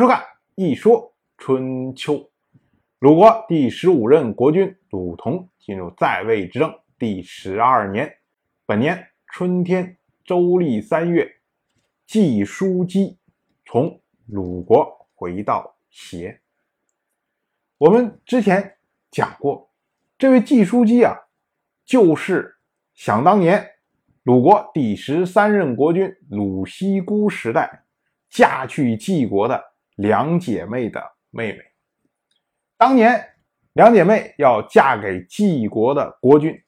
迎收看《一说春秋》。鲁国第十五任国君鲁同进入在位执政第十二年，本年春天，周历三月，季叔姬从鲁国回到协。我们之前讲过，这位季叔姬啊，就是想当年鲁国第十三任国君鲁西姑时代。嫁去季国的两姐妹的妹妹，当年两姐妹要嫁给晋国的国君，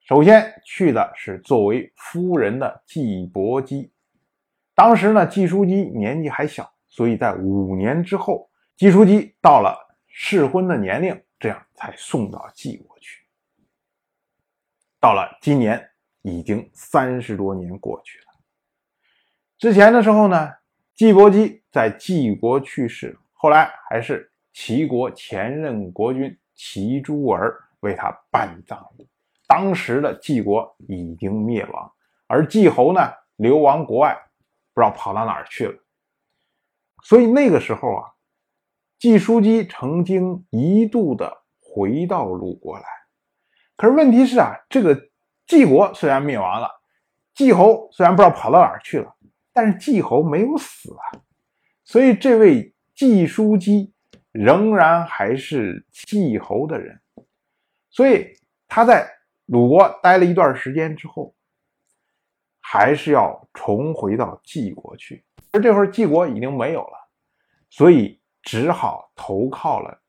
首先去的是作为夫人的季伯姬。当时呢，季淑姬年纪还小，所以在五年之后，季淑姬到了适婚的年龄，这样才送到晋国去。到了今年，已经三十多年过去了。之前的时候呢？季伯姬在季国去世，后来还是齐国前任国君齐诸儿为他办葬礼。当时的季国已经灭亡，而季侯呢流亡国外，不知道跑到哪儿去了。所以那个时候啊，季叔姬曾经一度的回到鲁国来。可是问题是啊，这个季国虽然灭亡了，季侯虽然不知道跑到哪儿去了。但是季侯没有死啊，所以这位季叔姬仍然还是季侯的人，所以他在鲁国待了一段时间之后，还是要重回到季国去。而这会儿季国已经没有了，所以只好投靠了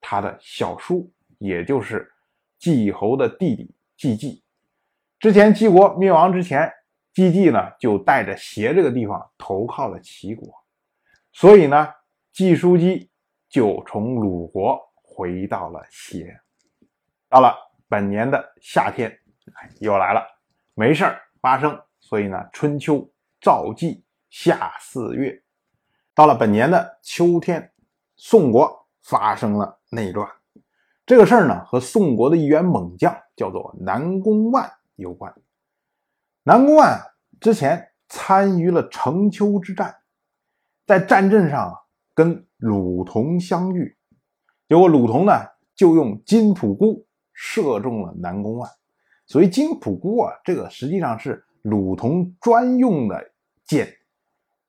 他的小叔，也就是季侯的弟弟季季。之前季国灭亡之前。季季呢，就带着协这个地方投靠了齐国，所以呢，季叔姬就从鲁国回到了协。到了本年的夏天，又来了，没事儿发生，所以呢，春秋赵季夏四月，到了本年的秋天，宋国发生了内乱。这个事儿呢，和宋国的一员猛将叫做南宫万有关。南宫万之前参与了城丘之战，在战阵上跟鲁同相遇，结果鲁同呢就用金仆菇射中了南宫万。所以金仆菇啊，这个实际上是鲁同专用的箭，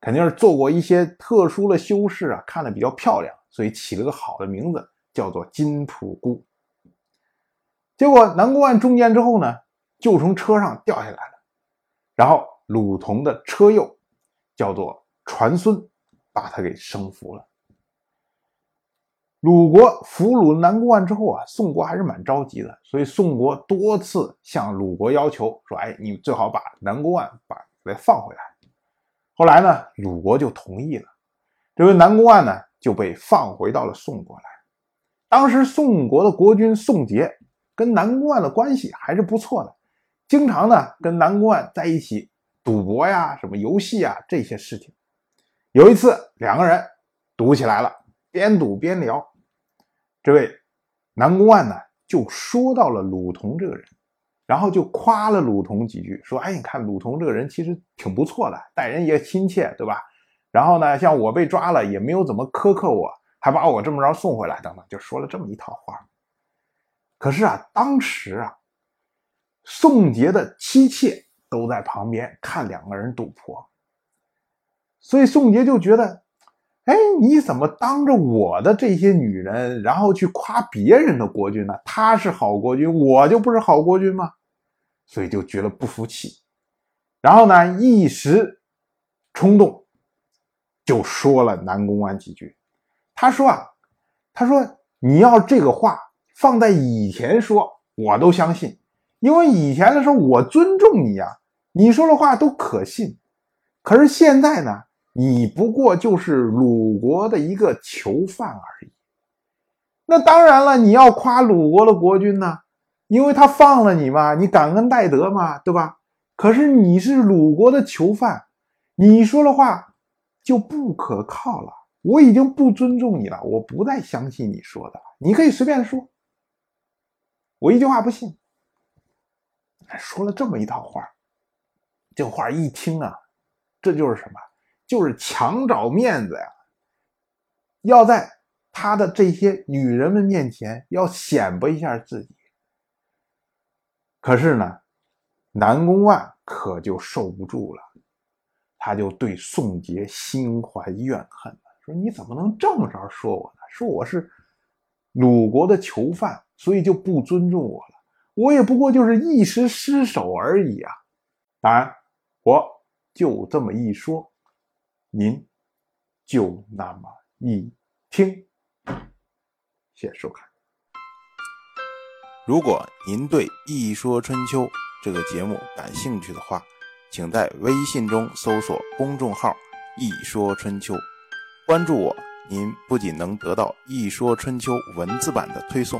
肯定是做过一些特殊的修饰啊，看着比较漂亮，所以起了个好的名字，叫做金仆菇。结果南宫万中箭之后呢，就从车上掉下来了。然后鲁同的车右叫做传孙，把他给生俘了。鲁国俘虏南宫万之后啊，宋国还是蛮着急的，所以宋国多次向鲁国要求说：“哎，你最好把南宫万把给放回来。”后来呢，鲁国就同意了，这位南宫万呢就被放回到了宋国来。当时宋国的国君宋杰跟南宫万的关系还是不错的。经常呢跟南宫万在一起赌博呀，什么游戏啊这些事情。有一次两个人赌起来了，边赌边聊，这位南宫万呢就说到了鲁同这个人，然后就夸了鲁同几句，说：“哎，你看鲁同这个人其实挺不错的，待人也亲切，对吧？然后呢，像我被抓了也没有怎么苛刻我，还把我这么着送回来，等等，就说了这么一套话。可是啊，当时啊。”宋杰的妻妾都在旁边看两个人赌博，所以宋杰就觉得，哎，你怎么当着我的这些女人，然后去夸别人的国君呢？他是好国君，我就不是好国君吗？所以就觉得不服气，然后呢，一时冲动，就说了南宫安几句。他说啊，他说你要这个话放在以前说，我都相信。因为以前的时候我尊重你呀，你说的话都可信。可是现在呢，你不过就是鲁国的一个囚犯而已。那当然了，你要夸鲁国的国君呢，因为他放了你嘛，你感恩戴德嘛，对吧？可是你是鲁国的囚犯，你说的话就不可靠了。我已经不尊重你了，我不再相信你说的。你可以随便说，我一句话不信。说了这么一套话，这话一听啊，这就是什么？就是强找面子呀！要在他的这些女人们面前要显摆一下自己。可是呢，南宫万可就受不住了，他就对宋杰心怀怨恨，说：“你怎么能这么着说我呢？说我是鲁国的囚犯，所以就不尊重我了。我也不过就是一时失手而已啊！当然，我就这么一说，您就那么一听。谢谢收看。”如果您对《一说春秋》这个节目感兴趣的话，请在微信中搜索公众号“一说春秋”，关注我。您不仅能得到《一说春秋》文字版的推送，